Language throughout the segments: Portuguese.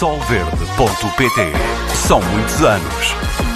Solverde.pt São muitos anos.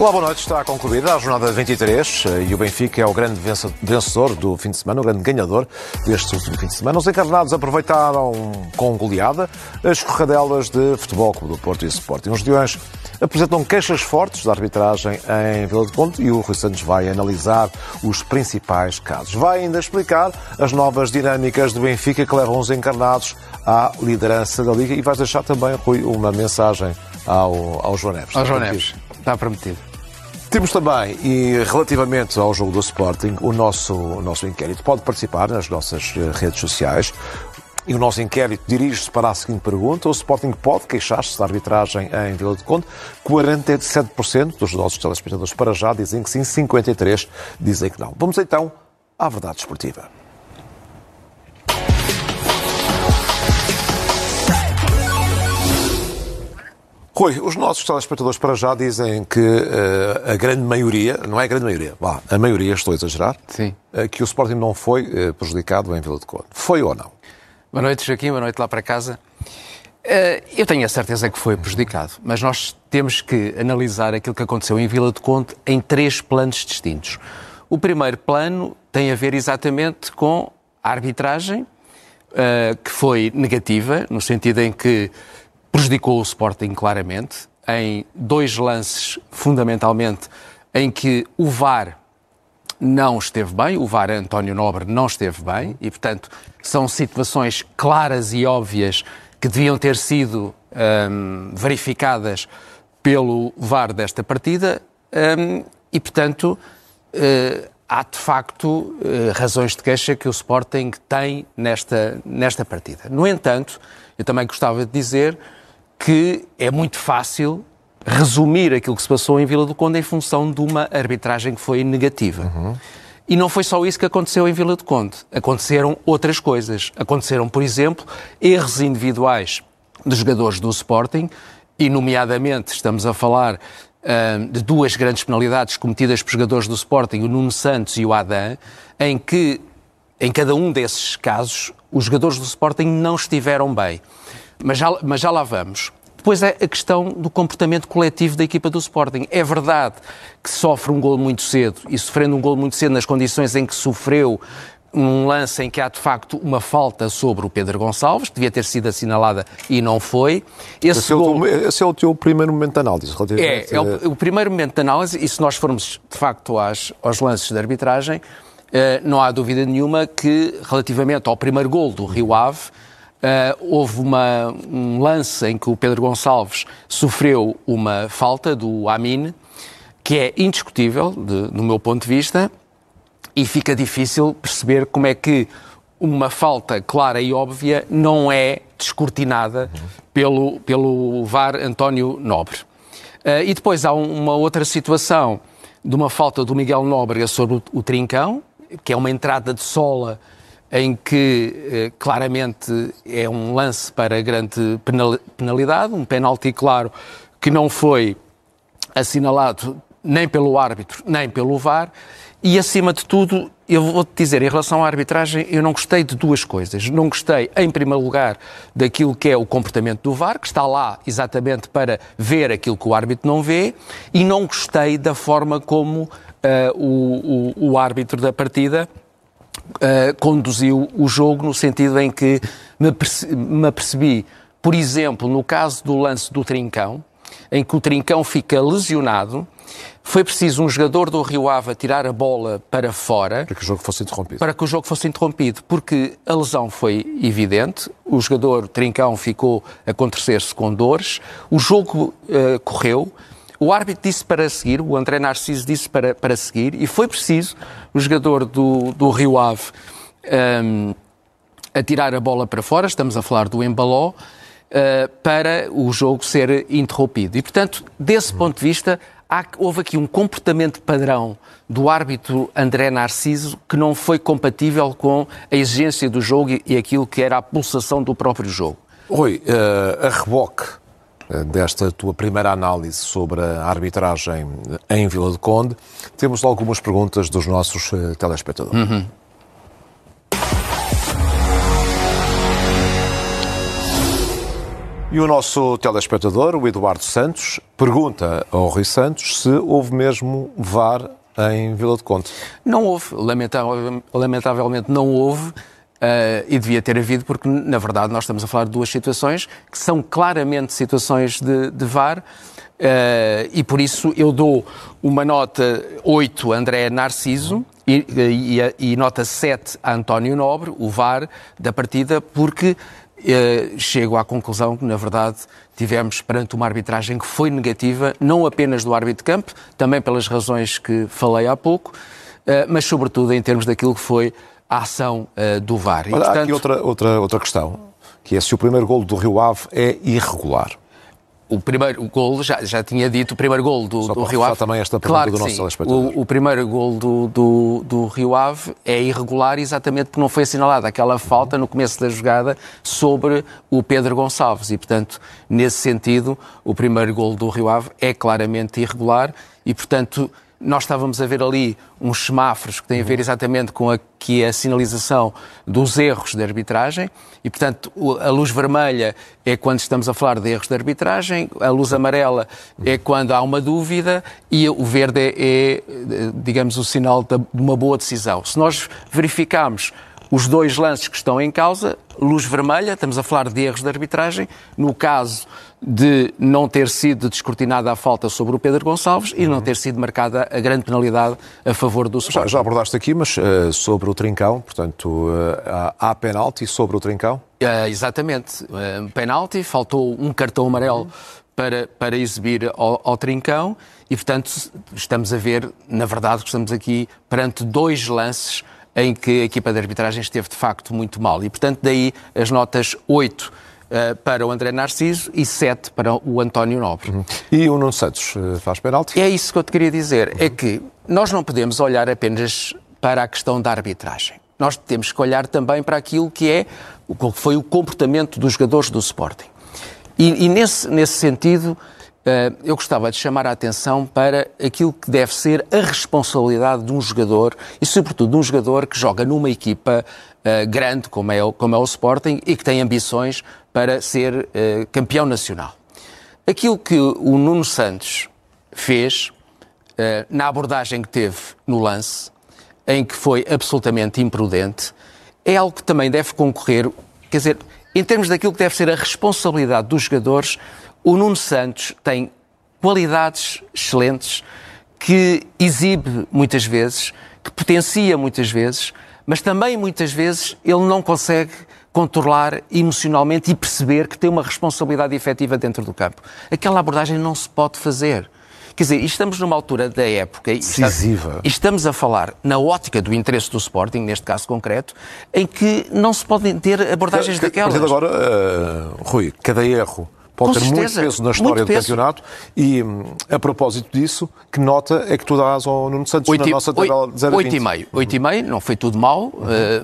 Olá, boa noite. Está concluída a jornada 23 eh, e o Benfica é o grande vencedor do fim de semana, o grande ganhador deste último fim de semana. Os encarnados aproveitaram com goleada as escorradelas de Futebol Clube do Porto e Sporting. Os leões apresentam queixas fortes da arbitragem em Vila de Conde e o Rui Santos vai analisar os principais casos. Vai ainda explicar as novas dinâmicas do Benfica que levam os encarnados à liderança da Liga e vai deixar também, Rui, uma mensagem ao, ao João Neves. Ao João Neves. Está prometido. Temos também, e relativamente ao jogo do Sporting, o nosso, o nosso inquérito. Pode participar nas nossas eh, redes sociais. E o nosso inquérito dirige-se para a seguinte pergunta: o Sporting pode queixar-se da arbitragem em Vila de Conde? 47% dos nossos telespectadores para já dizem que sim, 53% dizem que não. Vamos então à verdade esportiva. Rui, os nossos telespectadores para já dizem que uh, a grande maioria, não é a grande maioria, vá, a maioria, estou a exagerar, Sim. Uh, que o Sporting não foi uh, prejudicado em Vila de Conde. Foi ou não? Boa noite, Joaquim, boa noite lá para casa. eu tenho a certeza que foi prejudicado, mas nós temos que analisar aquilo que aconteceu em Vila de Conde em três planos distintos. O primeiro plano tem a ver exatamente com a arbitragem, que foi negativa, no sentido em que prejudicou o Sporting claramente, em dois lances, fundamentalmente, em que o VAR não esteve bem, o VAR António Nobre não esteve bem, e, portanto, são situações claras e óbvias que deviam ter sido hum, verificadas pelo VAR desta partida, hum, e, portanto, uh, há de facto uh, razões de queixa que o Sporting tem nesta, nesta partida. No entanto, eu também gostava de dizer que é muito fácil resumir aquilo que se passou em Vila do Conde em função de uma arbitragem que foi negativa. Uhum. E não foi só isso que aconteceu em Vila do Conde. Aconteceram outras coisas. Aconteceram, por exemplo, erros individuais dos jogadores do Sporting, e, nomeadamente, estamos a falar uh, de duas grandes penalidades cometidas por jogadores do Sporting, o Nuno Santos e o Adam, em que, em cada um desses casos, os jogadores do Sporting não estiveram bem. Mas já, mas já lá vamos. Depois é a questão do comportamento coletivo da equipa do Sporting. É verdade que sofre um gol muito cedo e sofrendo um gol muito cedo nas condições em que sofreu um lance em que há de facto uma falta sobre o Pedro Gonçalves, que devia ter sido assinalada e não foi. Esse, esse, gol... é, o teu, esse é o teu primeiro momento de análise. É, é o, o, primeiro momento de análise, e se nós formos de facto às, aos lances de arbitragem, eh, não há dúvida nenhuma que, relativamente ao primeiro gol do Rio Ave, Uh, houve uma, um lance em que o Pedro Gonçalves sofreu uma falta do Amin, que é indiscutível, de, do meu ponto de vista, e fica difícil perceber como é que uma falta clara e óbvia não é descortinada pelo, pelo VAR António Nobre. Uh, e depois há um, uma outra situação de uma falta do Miguel Nóbrega sobre o, o Trincão, que é uma entrada de sola em que eh, claramente é um lance para grande penalidade, um penalti claro que não foi assinalado nem pelo árbitro, nem pelo VAR, e acima de tudo, eu vou-te dizer, em relação à arbitragem, eu não gostei de duas coisas. Não gostei, em primeiro lugar, daquilo que é o comportamento do VAR, que está lá exatamente para ver aquilo que o árbitro não vê, e não gostei da forma como uh, o, o, o árbitro da partida uh, conduziu o jogo no sentido em que me, perce me apercebi, por exemplo, no caso do lance do Trincão, em que o Trincão fica lesionado, foi preciso um jogador do Rio Ave tirar a bola para fora. Para que o jogo fosse interrompido. Para que o jogo fosse interrompido, porque a lesão foi evidente, o jogador Trincão ficou a acontecer-se com dores, o jogo uh, correu, o árbitro disse para seguir, o André Narciso disse para, para seguir, e foi preciso o jogador do, do Rio Ave um, atirar a bola para fora, estamos a falar do Embaló, uh, para o jogo ser interrompido. E, portanto, desse ponto de vista, há, houve aqui um comportamento padrão do árbitro André Narciso que não foi compatível com a exigência do jogo e, e aquilo que era a pulsação do próprio jogo. Oi, uh, a reboque desta tua primeira análise sobre a arbitragem em Vila de Conde, temos algumas perguntas dos nossos eh, telespectadores. Uhum. E o nosso telespectador, o Eduardo Santos, pergunta ao Rui Santos se houve mesmo VAR em Vila de Conde. Não houve, lamentavelmente não houve. Uh, e devia ter havido, porque, na verdade, nós estamos a falar de duas situações que são claramente situações de, de VAR. Uh, e por isso eu dou uma nota 8 a André Narciso e, e, e nota 7 a António Nobre, o VAR da partida, porque uh, chego à conclusão que, na verdade, tivemos perante uma arbitragem que foi negativa, não apenas do árbitro de campo, também pelas razões que falei há pouco, mas sobretudo em termos daquilo que foi a ação uh, do VAR. E, portanto... Há aqui outra, outra, outra questão, que é se o primeiro golo do Rio Ave é irregular. O primeiro gol, já, já tinha dito, o primeiro gol do, Só do Rio Ave. também esta pergunta claro do nosso telespectador. O, o primeiro gol do, do, do, Rio Ave é irregular exatamente porque não foi assinalada aquela falta no começo da jogada sobre o Pedro Gonçalves. E, portanto, nesse sentido, o primeiro gol do Rio Ave é claramente irregular e, portanto nós estávamos a ver ali uns semáforos que têm a ver exatamente com aqui a sinalização dos erros de arbitragem e, portanto, a luz vermelha é quando estamos a falar de erros de arbitragem, a luz amarela é quando há uma dúvida e o verde é, é digamos, o sinal de uma boa decisão. Se nós verificarmos os dois lances que estão em causa, luz vermelha, estamos a falar de erros de arbitragem, no caso de não ter sido descortinada a falta sobre o Pedro Gonçalves e não ter sido marcada a grande penalidade a favor do Sporting. Já, já abordaste aqui, mas uh, sobre o Trincão, portanto, uh, há penalti sobre o Trincão? Uh, exatamente. Uh, penalti, faltou um cartão amarelo para, para exibir ao, ao Trincão e, portanto, estamos a ver, na verdade, que estamos aqui perante dois lances em que a equipa de arbitragem esteve de facto muito mal. E, portanto, daí as notas 8 uh, eh, para o André Narciso e 7 para o António Nobre. Uhum. E o Nuno Santos uh, faz penalti? É isso que eu te queria dizer. Uhum. É que nós não podemos olhar apenas para a questão da arbitragem. Nós temos que olhar também para aquilo que é o que foi o comportamento dos jogadores do Sporting. E, e nesse, nesse sentido, eh, eu gostava de chamar a atenção para aquilo que deve ser a responsabilidade de um jogador e, sobretudo, de um jogador que joga numa equipa uh, grande, como é, o, como é o Sporting, e que tem ambições para ser uh, campeão nacional. Aquilo que o Nuno Santos fez na abordagem que teve no lance, em que foi absolutamente imprudente, é algo que também deve concorrer, quer dizer, em termos daquilo que deve ser a responsabilidade dos jogadores o Nuno Santos tem qualidades excelentes que exibe muitas vezes, que potencia muitas vezes, mas também muitas vezes ele não consegue controlar emocionalmente e perceber que tem uma responsabilidade efetiva dentro do campo. Aquela abordagem não se pode fazer. Quer dizer, estamos numa altura da época decisiva. Estamos a falar na ótica do interesse do Sporting, neste caso concreto, em que não se podem ter abordagens que, daquelas. De agora, uh, Rui, cada erro pode ter muito peso na história do peso. campeonato. E hum, a propósito disso, que nota é que tu dás ao Nuno Santos 8, na nossa tabela de 0 a 20? 8,5. 8,5, não foi tudo mal, uhum.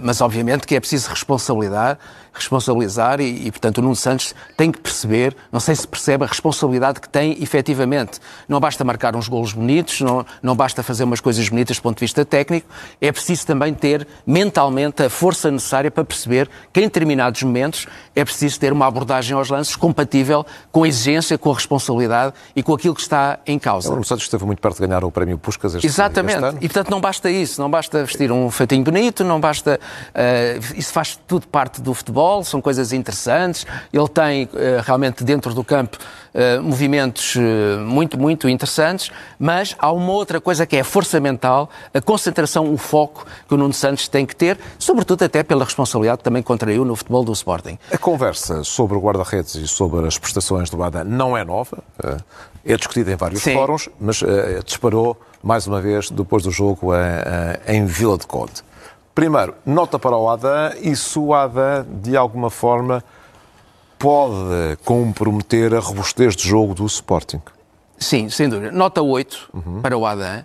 mas obviamente que é preciso responsabilidade responsabilizar e, e, portanto, o Nuno Santos tem que perceber, não sei se percebe a responsabilidade que tem efetivamente. Não basta marcar uns golos bonitos, não, não basta fazer umas coisas bonitas do ponto de vista técnico, é preciso também ter mentalmente a força necessária para perceber que em determinados momentos é preciso ter uma abordagem aos lances compatível com a exigência, com a responsabilidade e com aquilo que está em causa. O Nuno Santos esteve muito perto de ganhar o prémio Puskas este, Exatamente. Este ano. E, portanto, não basta isso, não basta vestir um feitinho bonito, não basta... Uh, isso faz tudo parte do futebol, futebol, são coisas interessantes. Ele tem eh, realmente dentro do campo eh, movimentos eh, muito, muito interessantes, mas há uma outra coisa que é força mental, a concentração, o foco que o Nuno Santos tem que ter, sobretudo até pela responsabilidade que também contraiu no futebol do Sporting. A conversa sobre o guarda-redes e sobre as prestações do Adam não é nova, é discutida em vários Sim. fóruns, mas disparou mais uma vez depois do jogo em Vila de Conde. Primeiro, nota para o Adam e se o Adam, de alguma forma, pode comprometer a robustez de jogo do Sporting. Sim, sem dúvida. Nota 8 uhum. para o Adam.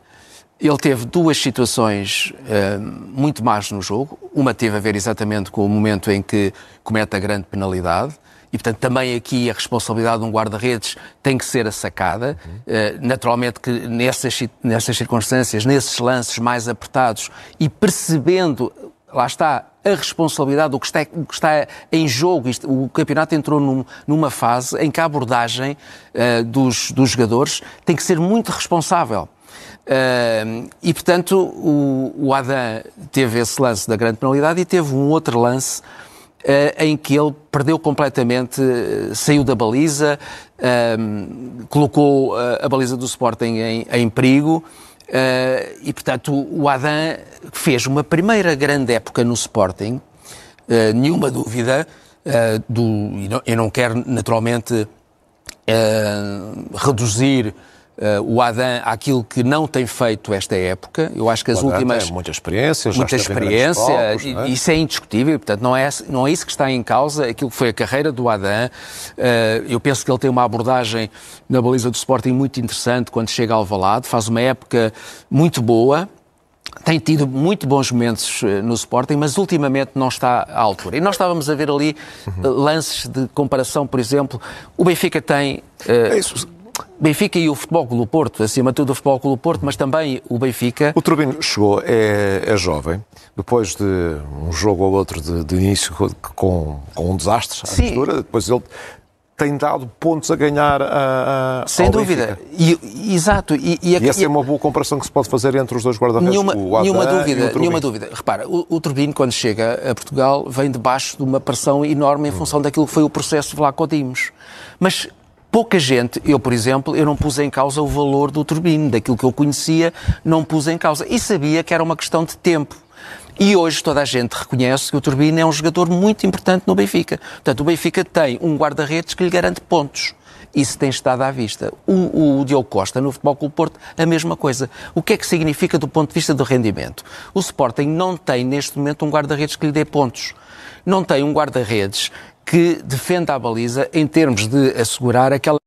Ele teve duas situações uh, muito más no jogo. Uma teve a ver exatamente com o momento em que comete a grande penalidade e, portanto, também aqui a responsabilidade de um guarda-redes tem que ser assacada. Uh, naturalmente que nessas, nessas circunstâncias, nesses lances mais apertados e percebendo, lá está, a responsabilidade do que está, o que está em jogo. Isto, o campeonato entrou num, numa fase em que a abordagem uh, dos, dos jogadores tem que ser muito responsável. Uh, e, portanto, o, o Adam teve esse lance da grande penalidade e teve um outro lance em que ele perdeu completamente, uh, saiu da baliza, colocou a baliza do Sporting em, em perigo. e, portanto, o Adam fez uma primeira grande época no Sporting, nenhuma dúvida. do, eu não quero, naturalmente, reduzir uh, o Adam àquilo que não tem feito esta época. Eu acho que as últimas. Tem muita experiência, muita experiência, palcos, é? isso é indiscutível, portanto, não é, não é isso que está em causa, aquilo que foi a carreira do Adam. Uh, eu penso que ele tem uma abordagem na baliza do Sporting muito interessante quando chega ao Valado, faz uma época muito boa tem tido muito bons momentos eh, no Sporting, mas ultimamente não está à altura. E nós estávamos a ver ali lances de comparação, por exemplo, o Benfica tem. Uh, é. Benfica e o Futebol Clube do Porto, acima de tudo o Futebol Clube do Porto, mas também o Benfica. O Turbino chegou, é, é jovem, depois de um jogo ou outro de, de início com, com um desastre, à mistura, depois ele tem dado pontos a ganhar a, a Sem dúvida. E, exato. E, e, e essa e, é uma boa comparação que se pode fazer entre os dois guarda-redes. Nenhuma, nenhuma dúvida. Nenhuma dúvida. Repara, o, o Turbino, quando chega a Portugal, vem debaixo de uma pressão enorme em função daquilo que foi o processo de Vlaco Dimos. Mas pouca gente, eu por exemplo, eu não pus em causa o valor do turbino, daquilo que eu conhecia, não pus em causa. E sabia que era uma questão de tempo. E hoje toda a gente reconhece que o Turbino é um jogador muito importante no Benfica. Portanto, o Benfica tem um guarda-redes que lhe garante pontos. Isso tem estado à vista. O, o Diogo Costa, no Futebol Clube Porto, a mesma coisa. O que é que significa do ponto de vista do rendimento? O Sporting não tem, neste momento, um guarda-redes que lhe dê pontos. Não tem um guarda-redes que defenda a baliza em termos de assegurar aquela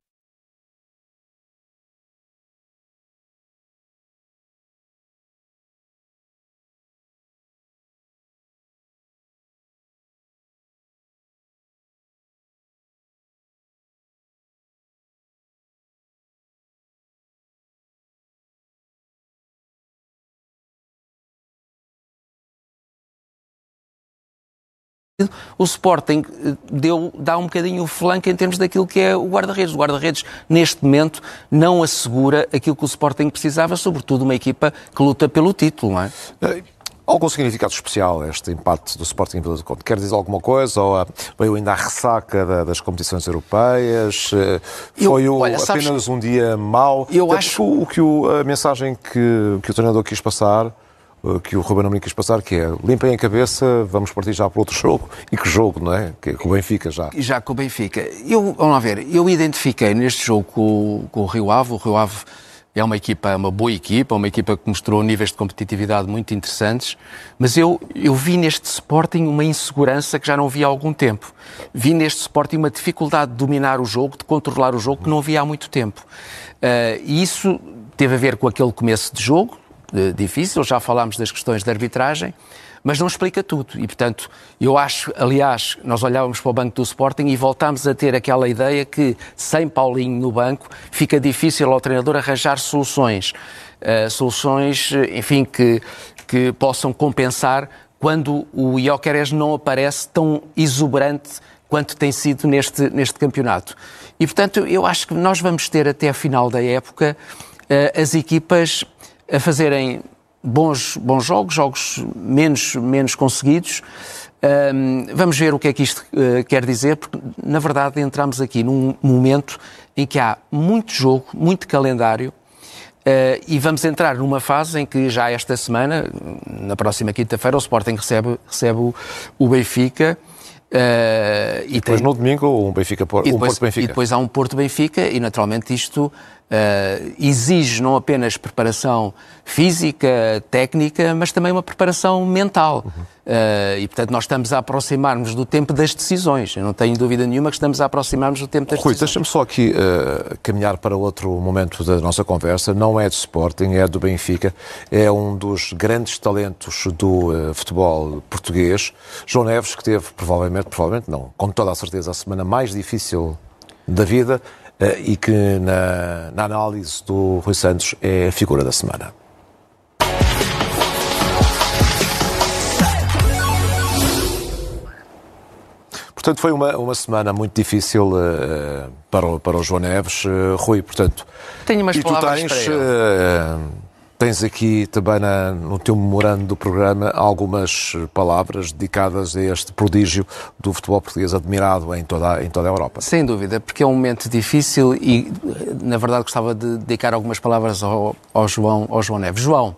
o Sporting eh, deu, dá um bocadinho o flanco em termos daquilo que é o guarda-redes. O guarda-redes, neste momento, não assegura aquilo que o Sporting precisava, sobretudo uma equipa que luta pelo título, não é? Eh, algum significado especial este empate do Sporting em Vila do Conde? Quer dizer alguma coisa? Ou uh, veio ainda a ressaca das competições europeias? foi eu, olha, apenas sabes, um dia mau? Eu acho... O, que o, a mensagem que, que o treinador quis passar eh, que o Ruben Amorim quis passar, que é limpem a cabeça, vamos partir já para outro jogo. E que jogo, não é? Que é com o Benfica já. Já com o Benfica. Eu, vamos lá ver, eu identifiquei neste jogo com, com o Rio Ave. O Rio Ave é uma equipa, uma boa equipa, uma equipa que mostrou níveis de competitividade muito interessantes, mas eu, eu vi neste Sporting uma insegurança que já não vi há algum tempo. Vi neste Sporting uma dificuldade de dominar o jogo, de controlar o jogo, que não havia há muito tempo. Uh, e isso teve a ver com aquele começo de jogo, difícil, já falámos das questões de arbitragem, mas não explica tudo. E, portanto, eu acho, aliás, nós olhávamos para o banco do Sporting e voltámos a ter aquela ideia que, sem Paulinho no banco, fica difícil ao treinador arranjar soluções. Uh, soluções, enfim, que, que possam compensar quando o Ioqueres não aparece tão exuberante quanto tem sido neste, neste campeonato. E, portanto, eu acho que nós vamos ter até a final da época uh, as equipas a fazerem bons, bons jogos, jogos menos, menos conseguidos. Um, vamos ver o que é que isto uh, quer dizer, porque na verdade entramos aqui num momento em que há muito jogo, muito calendário, uh, e vamos entrar numa fase em que já esta semana, na próxima quinta-feira, o Sporting recebe, recebe o, o Benfica. Uh, e, depois tem... no domingo um Benfica, e depois, um Porto Benfica. E depois há um Porto Benfica e naturalmente isto Uh, exige não apenas preparação física, técnica, mas também uma preparação mental. Uhum. Uh, e, portanto, nós estamos a aproximar-nos do tempo das decisões. Eu não tenho dúvida nenhuma que estamos a aproximar-nos do tempo das Rui, decisões. deixa-me só aqui uh, caminhar para outro momento da nossa conversa. Não é de Sporting, é do Benfica. É um dos grandes talentos do futebol português. João Neves, que teve, provavelmente, provavelmente não, com toda a certeza, a semana mais difícil da vida e que na, na análise do Rui Santos é a figura da semana. Portanto, foi uma, uma semana muito difícil uh, para, o, para o João Neves. Uh, Rui, portanto. Tenho umas e tu tens, uh, Tens aqui também na, no teu memorando do programa algumas palavras dedicadas a este prodígio do futebol português admirado em toda, em toda a Europa. Sem dúvida, porque é um momento difícil e, na verdade, gostava de dedicar algumas palavras ao, ao João, ao João Neves. João,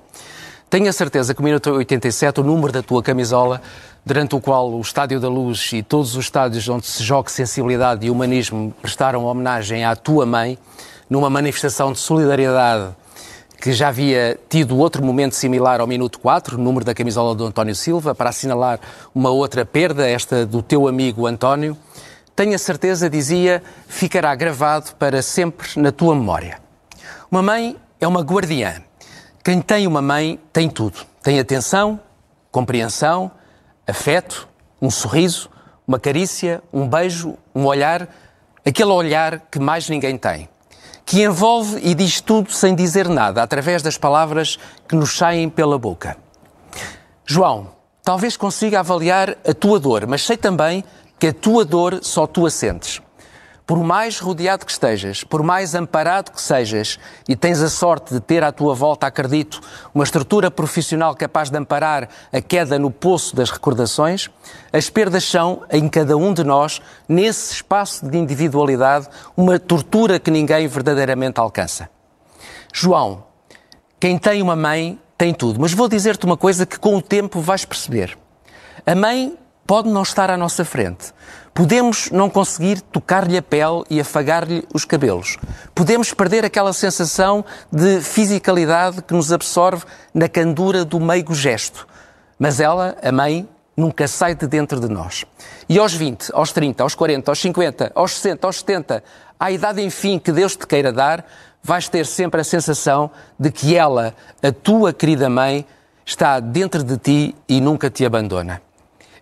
tenho a certeza que o minuto 87, o número da tua camisola, durante o qual o Estádio da Luz e todos os estádios onde se joga sensibilidade e humanismo prestaram homenagem à tua mãe, numa manifestação de solidariedade que já havia tido outro momento similar ao minuto 4, número da camisola do António Silva, para assinalar uma outra perda, esta do teu amigo António, tenho a certeza, dizia, ficará gravado para sempre na tua memória. Uma mãe é uma guardiã. Quem tem uma mãe tem tudo. Tem atenção, compreensão, afeto, um sorriso, uma carícia, um beijo, um olhar, aquele olhar que mais ninguém tem que envolve e diz tudo sem dizer nada, através das palavras que nos saem pela boca. João, talvez consiga avaliar a tua dor, mas sei também que a tua dor só tu a sentes. Por mais rodeado que estejas, por mais amparado que sejas, e tens a sorte de ter à tua volta, acredito, uma estrutura profissional capaz de amparar a queda no poço das recordações, as perdas são, em cada um de nós, nesse espaço de individualidade, uma tortura que ninguém verdadeiramente alcança. João, quem tem uma mãe tem tudo, mas vou dizer-te uma coisa que com o tempo vais perceber. A mãe pode não estar à nossa frente, Podemos não conseguir tocar-lhe a pele e afagar-lhe os cabelos. Podemos perder aquela sensação de fisicalidade que nos absorve na candura do meigo gesto. Mas ela, a mãe, nunca sai de dentro de nós. E aos 20, aos 30, aos 40, aos 50, aos 60, aos 70, à idade enfim que Deus te queira dar, vais ter sempre a sensação de que ela, a tua querida mãe, está dentro de ti e nunca te abandona.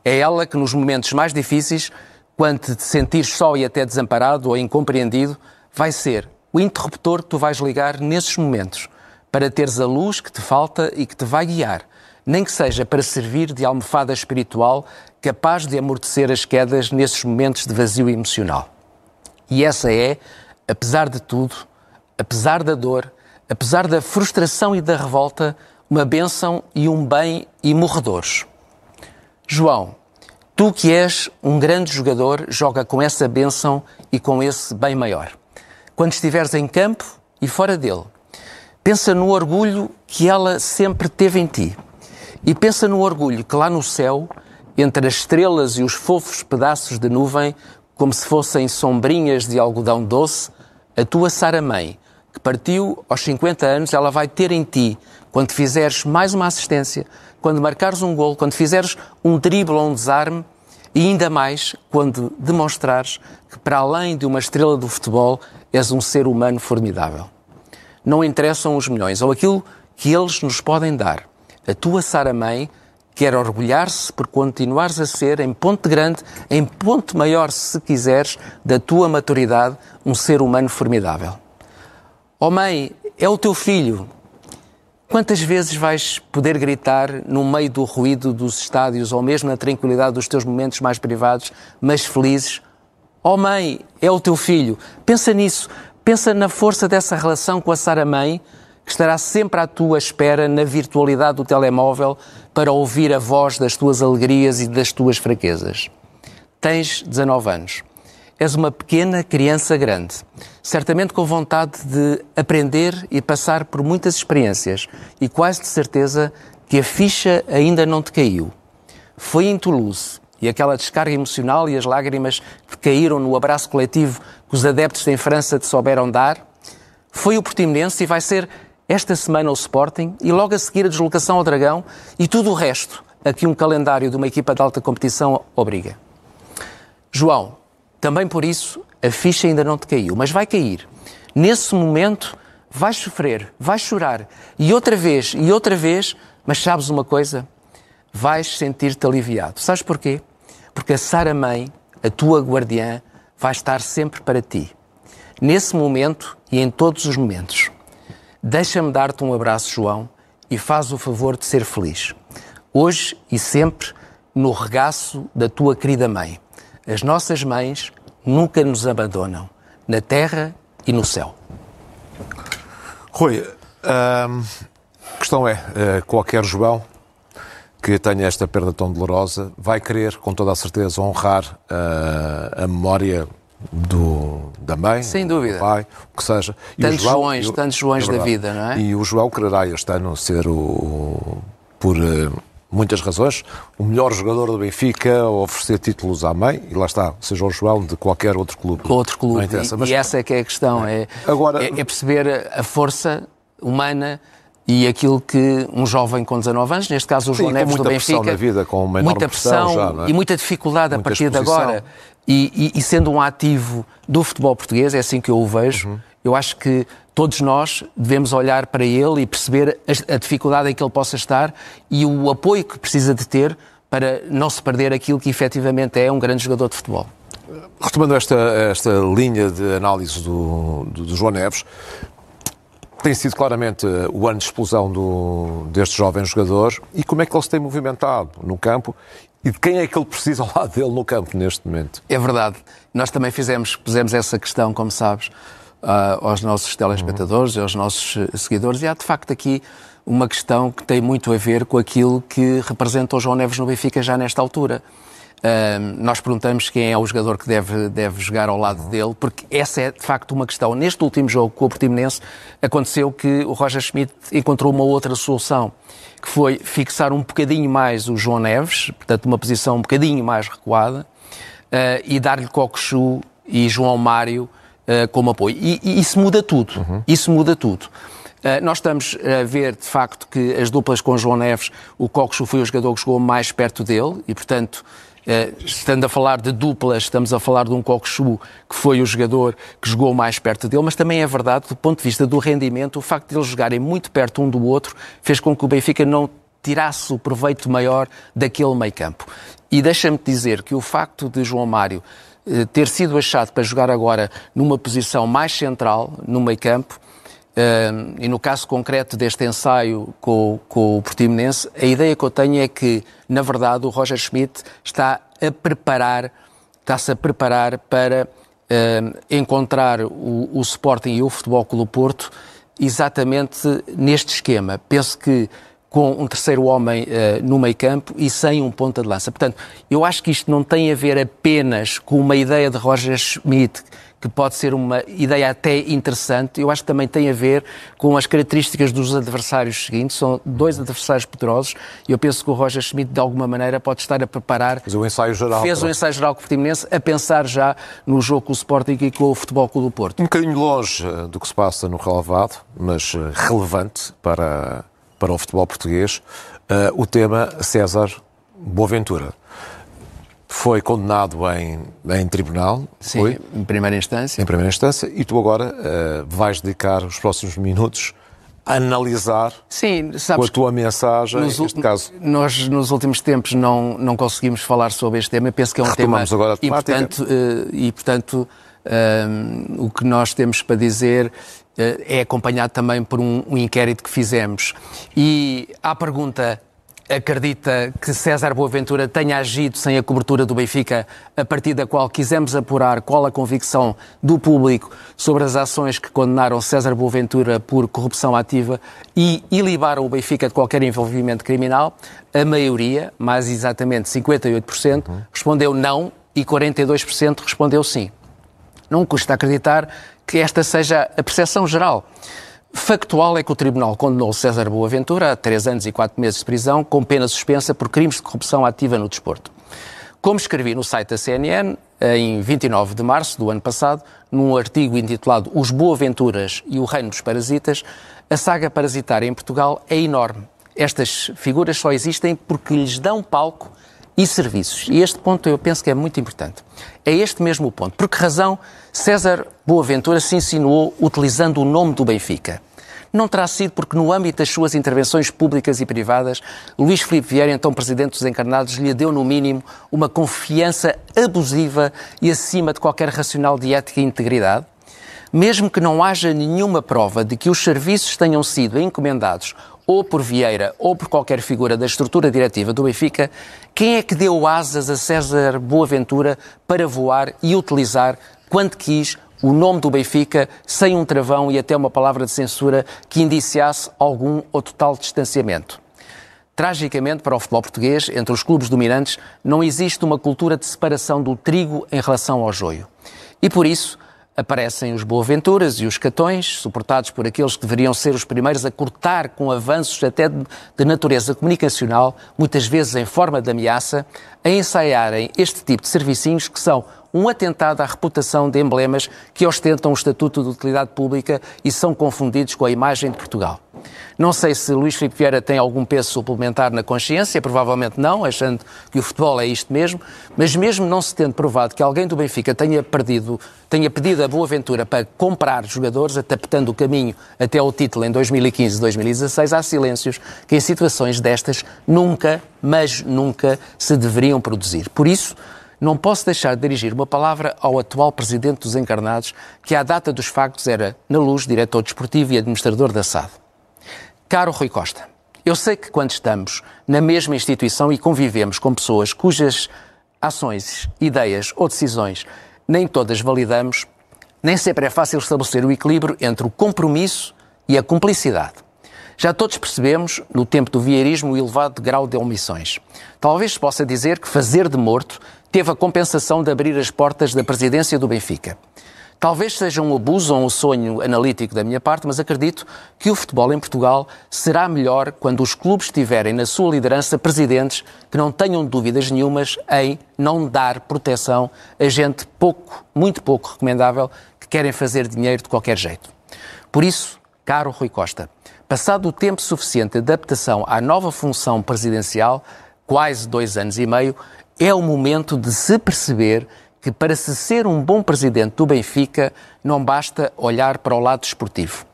É ela que nos momentos mais difíceis quando te sentires só e até desamparado ou incompreendido, vai ser o interruptor que tu vais ligar nesses momentos para teres a luz que te falta e que te vai guiar, nem que seja para servir de almofada espiritual capaz de amortecer as quedas nesses momentos de vazio emocional. E essa é, apesar de tudo, apesar da dor, apesar da frustração e da revolta, uma bênção e um bem imorredores. João, Tu que és um grande jogador, joga com essa bênção e com esse bem maior. Quando estiveres em campo e fora dele, pensa no orgulho que ela sempre teve em ti. E pensa no orgulho que lá no céu, entre as estrelas e os fofos pedaços de nuvem, como se fossem sombrinhas de algodão doce, a tua Sara Mãe, que partiu aos 50 anos, ela vai ter em ti, quando fizeres mais uma assistência, quando marcares um gol, quando fizeres um drible ou um desarme, e ainda mais quando demonstrares que, para além de uma estrela do futebol, és um ser humano formidável. Não interessam os milhões ou aquilo que eles nos podem dar. A tua Sara Mãe quer orgulhar-se por continuares a ser, em ponto grande, em ponto maior, se quiseres, da tua maturidade, um ser humano formidável. Oh mãe, é o teu filho, Quantas vezes vais poder gritar no meio do ruído dos estádios ou mesmo na tranquilidade dos teus momentos mais privados, mas felizes? Oh mãe, é o teu filho. Pensa nisso. Pensa na força dessa relação com a Sara Mãe, que estará sempre à tua espera na virtualidade do telemóvel para ouvir a voz das tuas alegrias e das tuas fraquezas. Tens 19 anos. És uma pequena criança grande, certamente com vontade de aprender e passar por muitas experiências e quase de certeza que a ficha ainda não te caiu. Foi em Toulouse e aquela descarga emocional e as lágrimas que caíram no abraço coletivo que os adeptos em França te souberam dar, foi o Portimonense e vai ser esta semana o Sporting e logo a seguir a deslocação ao Dragão e tudo o resto a que um calendário de uma equipa de alta competição obriga. João, também por isso a ficha ainda não te caiu, mas vai cair. Nesse momento vais sofrer, vais chorar e outra vez e outra vez, mas sabes uma coisa? Vais sentir-te aliviado. Sabes porquê? Porque a Sara Mãe, a tua guardiã, vai estar sempre para ti. Nesse momento e em todos os momentos. Deixa-me dar-te um abraço, João, e faz o favor de ser feliz. Hoje e sempre no regaço da tua querida mãe. As nossas mães nunca nos abandonam, na terra e no céu. Rui, a questão é, eh, qualquer João que tenha esta perda tão dolorosa vai querer, com toda a certeza, honrar uh, a memória do, da mãe, Sem dúvida. do pai, o que seja. E tantos João, Joões, tantos Joões é da vida, não é? E o João quererá este ano ser, o, por uh, muitas razões, o melhor jogador do Benfica, oferecer títulos à mãe, e lá está, seja o João de qualquer outro clube. Outro clube. Não interessa, mas... E essa é que é a questão, é, Agora... é, é perceber a força humana e aquilo que um jovem com 19 anos, neste caso o João Sim, Neves do Benfica, na vida, com uma muita pressão, pressão já, é? e muita dificuldade muita a partir exposição. de agora, e, e, e, sendo um ativo do futebol português, é assim que eu o vejo, uhum. Eu acho que todos nós devemos olhar para ele e perceber a, dificuldade em que ele possa estar e o apoio que precisa de ter para não se perder aquilo que efetivamente é um grande jogador de futebol. Retomando esta, esta linha de análise do, do, do João Neves, tem sido claramente eh, o ano de explosão do, deste jovem jogador e como é que ele se tem movimentado no campo e de quem é que ele precisa ao lado dele no campo neste momento? É verdade. Nós também fizemos, pusemos essa questão, como sabes, aos nossos telespectadores e aos nossos eh, seguidores e há de facto aqui uma questão que tem muito a ver com aquilo que representa o João Neves no Benfica já nesta altura. Uh, nós perguntamos quem é o jogador que deve, deve jogar ao lado dele, porque essa é de facto uma questão. Neste último jogo com o Portimonense, aconteceu que o Roger Schmidt encontrou uma outra solução, que foi fixar um bocadinho mais o João Neves, portanto, uma posição um bocadinho mais recuada, uh, e dar-lhe Cocosu e João Mário uh, como apoio. E, e, isso muda tudo. Uhum. Isso muda tudo. Uh, nós estamos a ver, de facto, que as duplas com João Neves, o Cocosu foi o jogador que jogou mais perto dele e, portanto, eh, estando a falar de duplas, estamos a falar de um Coxu, que foi o jogador que jogou mais perto dele, mas também é verdade, do ponto de vista do rendimento, o facto de eles jogarem muito perto um do outro fez com que o Benfica não tirasse o proveito maior daquele meio campo. E deixa-me dizer que o facto de João Mário ter sido achado para jogar agora numa posição mais central no meio campo, Uh, e no caso concreto deste ensaio com, com, o Portimonense, a ideia que eu tenho é que, na verdade, o Roger Schmidt está a preparar, está-se a preparar para uh, encontrar o, o Sporting e o Futebol Clube Porto exatamente neste esquema. Penso que com um terceiro homem uh, no meio campo e sem um ponta de lança. Portanto, eu acho que isto não tem a ver apenas com uma ideia de Roger Schmidt que pode ser uma ideia até interessante, eu acho que também tem a ver com as características dos adversários seguintes. São dois adversários poderosos e eu penso que o Roger Schmidt, de alguma maneira, pode estar a preparar. Fez o ensaio geral. Fez o ensaio geral com o Portimonense, a pensar já no jogo com o Sporting e com o Futebol Clube do Porto. Um bocadinho longe eh, do que se passa no relevado, mas eh, relevante para, para o futebol português, uh, o tema César Boaventura foi condenado em, em tribunal. Sim, foi? em primeira instância. Em primeira instância. E tu agora uh, vais dedicar os próximos minutos a analisar Sim, com a tua mensagem, nos, neste caso. Nós, nos últimos tempos, não, não conseguimos falar sobre este tema. Eu penso que é um Retomamos tema agora a importante uh, e, portanto, uh, o que nós temos para dizer é acompanhado também por um, um inquérito que fizemos. E à pergunta acredita que César Boaventura tenha agido sem a cobertura do Benfica, a partir da qual quisemos apurar qual a convicção do público sobre as ações que condenaram César Boaventura por corrupção ativa e ilibaram o Benfica de qualquer envolvimento criminal. A maioria, mais exatamente 58%, respondeu não e 42% respondeu sim. Não custa acreditar que esta seja a percepção geral. Factual é que o Tribunal condenou César Boaventura a três anos e quatro meses de prisão com pena suspensa por crimes de corrupção ativa no desporto. Como escrevi no site da CNN, em 29 de março do ano passado, num artigo intitulado Os Boaventuras e o Reino dos Parasitas, a saga parasitária em Portugal é enorme. Estas figuras só existem porque lhes dão palco e serviços. E este ponto eu penso que é muito importante. É este mesmo o ponto. Por que razão César Boaventura se insinuou utilizando o nome do Benfica? Não terá sido porque, no âmbito das suas intervenções públicas e privadas, Luís Filipe Vieira, então Presidente dos Encarnados, lhe deu, no mínimo, uma confiança abusiva e acima de qualquer racional de ética e integridade? Mesmo que não haja nenhuma prova de que os serviços tenham sido encomendados ou por Vieira ou por qualquer figura da estrutura diretiva do Benfica, quem é que deu asas a César Boaventura para voar e utilizar, quando quis, o nome do Benfica sem um travão e até uma palavra de censura que indiciasse algum ou total distanciamento? Tragicamente, para o futebol português, entre os clubes dominantes, não existe uma cultura de separação do trigo em relação ao joio. E por isso, aparecem os Boaventuras e os Catões, suportados por aqueles que deveriam ser os primeiros a cortar com avanços até de natureza comunicacional, muitas vezes em forma de ameaça, a ensaiarem este tipo de servicinhos que são um atentado à reputação de emblemas que ostentam o estatuto de utilidade pública e são confundidos com a imagem de Portugal. Não sei se Luís Filipe Vieira tem algum peso suplementar na consciência, provavelmente não, achando que o futebol é isto mesmo, mas mesmo não se tendo provado que alguém do Benfica tenha perdido, tenha pedido a boa aventura para comprar jogadores, adaptando o caminho até ao título em 2015 e 2016, há silêncios que em situações destas nunca, mas nunca se deveriam produzir. Por isso, não posso deixar de dirigir uma palavra ao atual presidente dos Encarnados, que à data dos factos era, na luz, diretor desportivo e administrador da SAD. Caro Rui Costa, eu sei que quando estamos na mesma instituição e convivemos com pessoas cujas ações, ideias ou decisões nem todas validamos, nem sempre é fácil estabelecer o equilíbrio entre o compromisso e a cumplicidade. Já todos percebemos, no tempo do vieirismo, o elevado grau de omissões. Talvez se possa dizer que fazer de morto teve a compensação de abrir as portas da presidência do Benfica. Talvez seja um abuso ou um sonho analítico da minha parte, mas acredito que o futebol em Portugal será melhor quando os clubes tiverem na sua liderança presidentes que não tenham dúvidas nenhumas em não dar proteção a gente pouco, muito pouco recomendável, que querem fazer dinheiro de qualquer jeito. Por isso, caro Rui Costa, passado o tempo suficiente de adaptação à nova função presidencial, quase dois anos e meio, é o momento de se perceber que para se ser um bom presidente do Benfica não basta olhar para o lado desportivo.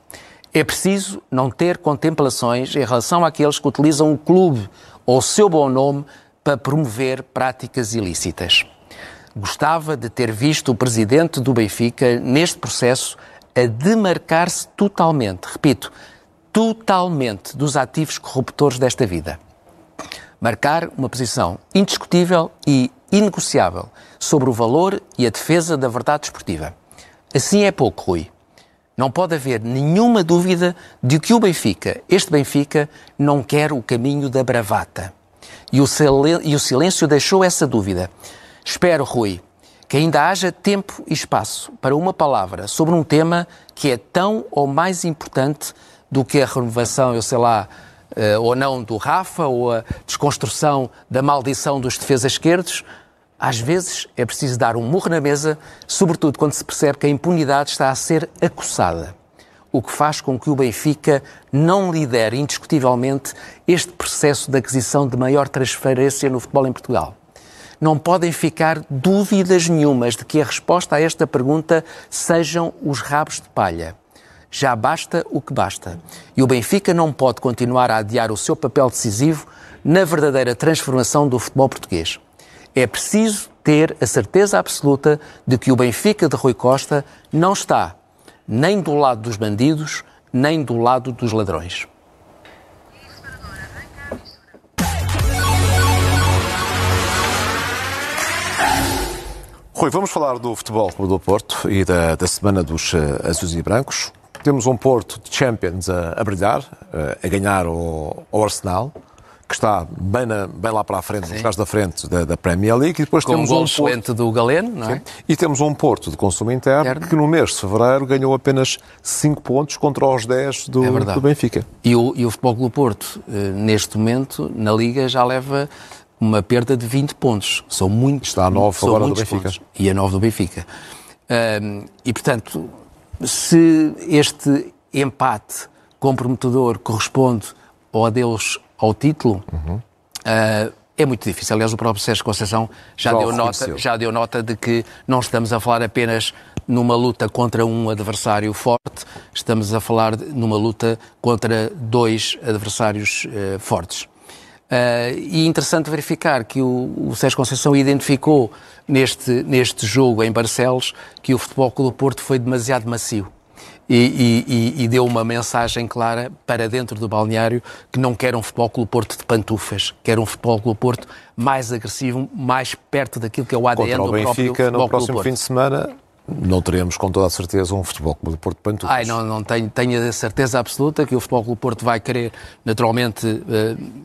É preciso não ter contemplações em relação àqueles que utilizam o clube ou o seu bom nome para promover práticas ilícitas. Gostava de ter visto o presidente do Benfica neste processo a demarcar-se totalmente, repito, totalmente dos ativos corruptores desta vida. Marcar uma posição indiscutível e inegociável sobre o valor e a defesa da verdade esportiva. Assim é pouco, Rui. Não pode haver nenhuma dúvida de que o Benfica, este Benfica, não quer o caminho da bravata. E o, silêncio deixou essa dúvida. Espero, Rui, que ainda haja tempo e espaço para uma palavra sobre um tema que é tão ou mais importante do que a renovação, eu sei lá, ou não do Rafa, ou a desconstrução da maldição dos defesas esquerdos, às vezes é preciso dar um murro na mesa, sobretudo quando se percebe que a impunidade está a ser acossada. O que faz com que o Benfica não lidere indiscutivelmente este processo de aquisição de maior transferência no futebol em Portugal. Não podem ficar dúvidas nenhumas de que a resposta a esta pergunta sejam os rabos de palha. Já basta o que basta. E o Benfica não pode continuar a adiar o seu papel decisivo na verdadeira transformação do futebol português. É preciso ter a certeza absoluta de que o Benfica de Rui Costa não está nem do lado dos bandidos, nem do lado dos ladrões. Rui, vamos falar do futebol do Porto e da, da semana dos uh, azuis e brancos. Temos um Porto de Champions a, a brilhar, uh, a ganhar o, o Arsenal que está bem, na, bem lá para a frente, Sim. nos casos da frente da, da, Premier League. E depois Com temos um um Porto, do Galeno, não é? Sim. E temos um Porto de consumo interno, interno, que no mês de fevereiro ganhou apenas 5 pontos contra os 10 do, é do Benfica. E o, e o Futebol Clube Porto, eh, neste momento, na Liga, já leva uma perda de 20 pontos. São muitos. Está a 9 agora do Benfica. Pontos. E a 9 do Benfica. E, portanto, se este empate comprometedor corresponde ou adeus ao título, uhum. uh, é muito difícil. Aliás, o próprio Sérgio Conceição já, já deu, nota, já deu nota de que não estamos a falar apenas numa luta contra um adversário forte, estamos a falar numa luta contra dois adversários uh, fortes. Uh, e interessante verificar que o, o Sérgio Conceição identificou neste, neste jogo em Barcelos que o Futebol Clube do Porto foi demasiado macio. E, e, e, deu uma mensagem clara para dentro do balneário que não quer um Futebol Clube Porto de pantufas, quer um Futebol Clube Porto mais agressivo, mais perto daquilo que é o ADN Contra o do Benfica, próprio Futebol no próximo fim de semana não teremos com toda a certeza um Futebol Clube do Porto Pantufas. Ai, não, não tenho, tenho a certeza absoluta que o Futebol Clube do Porto vai querer naturalmente uh,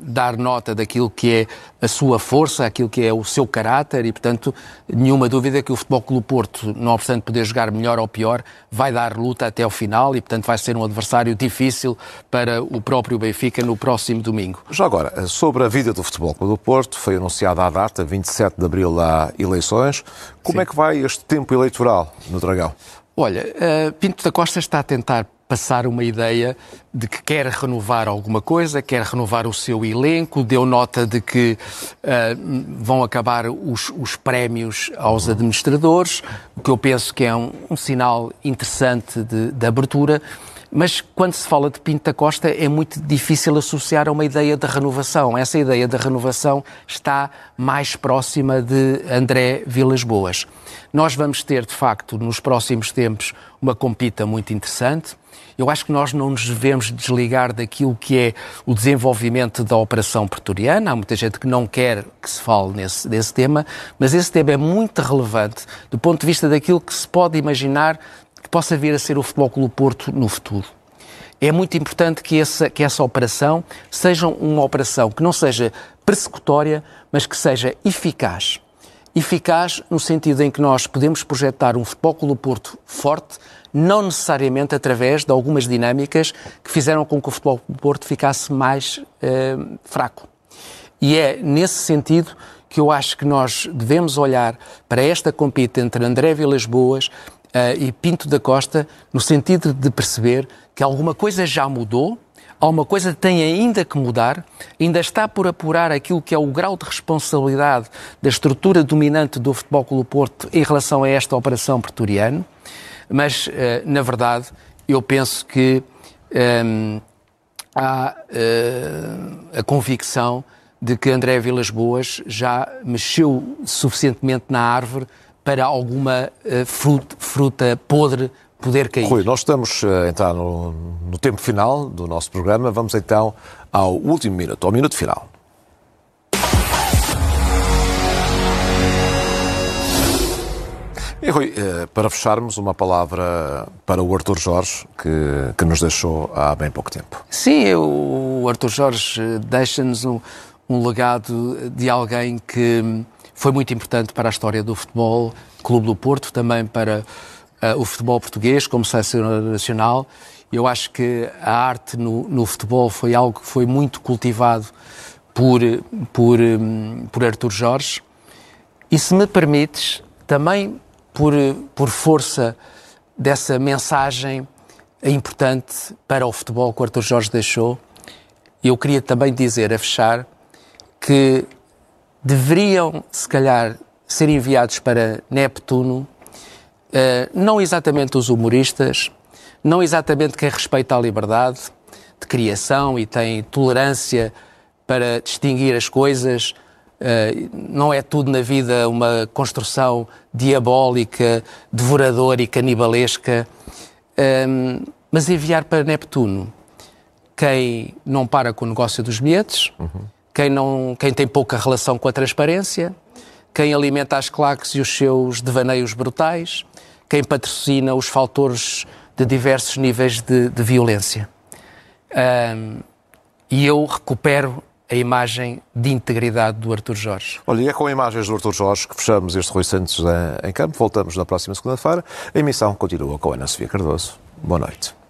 dar nota daquilo que é a sua força, aquilo que é o seu caráter e, portanto, nenhuma dúvida que o Futebol Clube do Porto, não obstante poder jogar melhor ou pior, vai dar luta até ao final e, portanto, vai ser um adversário difícil para o próprio Benfica no próximo domingo. Já agora, sobre a vida do Futebol Clube do Porto, foi anunciada a data, 27 de abril, há eleições. Como Sim. é que vai este tempo eleitoral no Dragão? Olha, uh, Pinto da Costa está a tentar passar uma ideia de que quer renovar alguma coisa, quer renovar o seu elenco, deu nota de que uh, vão acabar os, os, prémios aos administradores, o que eu penso que é um, um sinal interessante de, de abertura. Mas quando se fala de Pinto da Costa é muito difícil associar a uma ideia de renovação. Essa ideia de renovação está mais próxima de André Vilas Boas. Nós vamos ter, de facto, nos próximos tempos, uma compita muito interessante. Eu acho que nós não nos devemos desligar daquilo que é o desenvolvimento da operação pretoriana. Há muita gente que não quer que se fale nesse, desse tema, mas esse tema é muito relevante do ponto de vista daquilo que se pode imaginar possa vir a ser o Futebol Clube Porto no futuro. É muito importante que essa, que essa operação seja uma operação que não seja persecutória, mas que seja eficaz. Eficaz no sentido em que nós podemos projetar um Futebol Clube Porto forte, não necessariamente através de algumas dinâmicas que fizeram com que o Futebol Clube Porto ficasse mais eh, fraco. E é nesse sentido que eu acho que nós devemos olhar para esta compita entre André Vilas Boas uh, e Pinto da Costa, no sentido de perceber que alguma coisa já mudou, alguma coisa tem ainda que mudar, ainda está por apurar aquilo que é o grau de responsabilidade da estrutura dominante do Futebol Clube Porto em relação a esta operação pretoriana, mas, uh, na verdade, eu penso que um, há uh, a convicção de que André Vilas Boas já mexeu suficientemente na árvore para alguma uh, fruta, fruta podre poder cair. Rui, nós estamos a entrar no, no tempo final do nosso programa. Vamos então ao último minuto, ao minuto final. E Rui, eh, para fecharmos, uma palavra para o Arthur Jorge, que, que nos deixou há bem pouco tempo. Sim, o Arthur Jorge deixa-nos um, um legado de alguém que foi muito importante para a história do futebol, Clube do Porto, também para uh, o futebol português como selecionador nacional. Eu acho que a arte no, no, futebol foi algo que foi muito cultivado por, por, um, por Artur Jorge. E se me permites, também por, por força dessa mensagem importante para o futebol que o Artur Jorge deixou, eu queria também dizer, a fechar, que deveriam, se calhar, ser enviados para Neptuno, eh, não exatamente os humoristas, não exatamente quem respeita a liberdade de criação e tem tolerância para distinguir as coisas. Eh, não é tudo na vida uma construção diabólica, devoradora e canibalesca, ehm, mas enviar para Neptuno quem não para com o negócio dos bilhetes, uhum quem, não, quem tem pouca relação com a transparência, quem alimenta as claques e os seus devaneios brutais, quem patrocina os faltores de diversos níveis de, de violência. Um, e eu recupero a imagem de integridade do Arthur Jorge. Olha, e é com imagens do Arthur Jorge que fechamos este Rui Santos em campo. Voltamos na próxima segunda-feira. A emissão continua com a Ana Sofia Cardoso. Boa noite.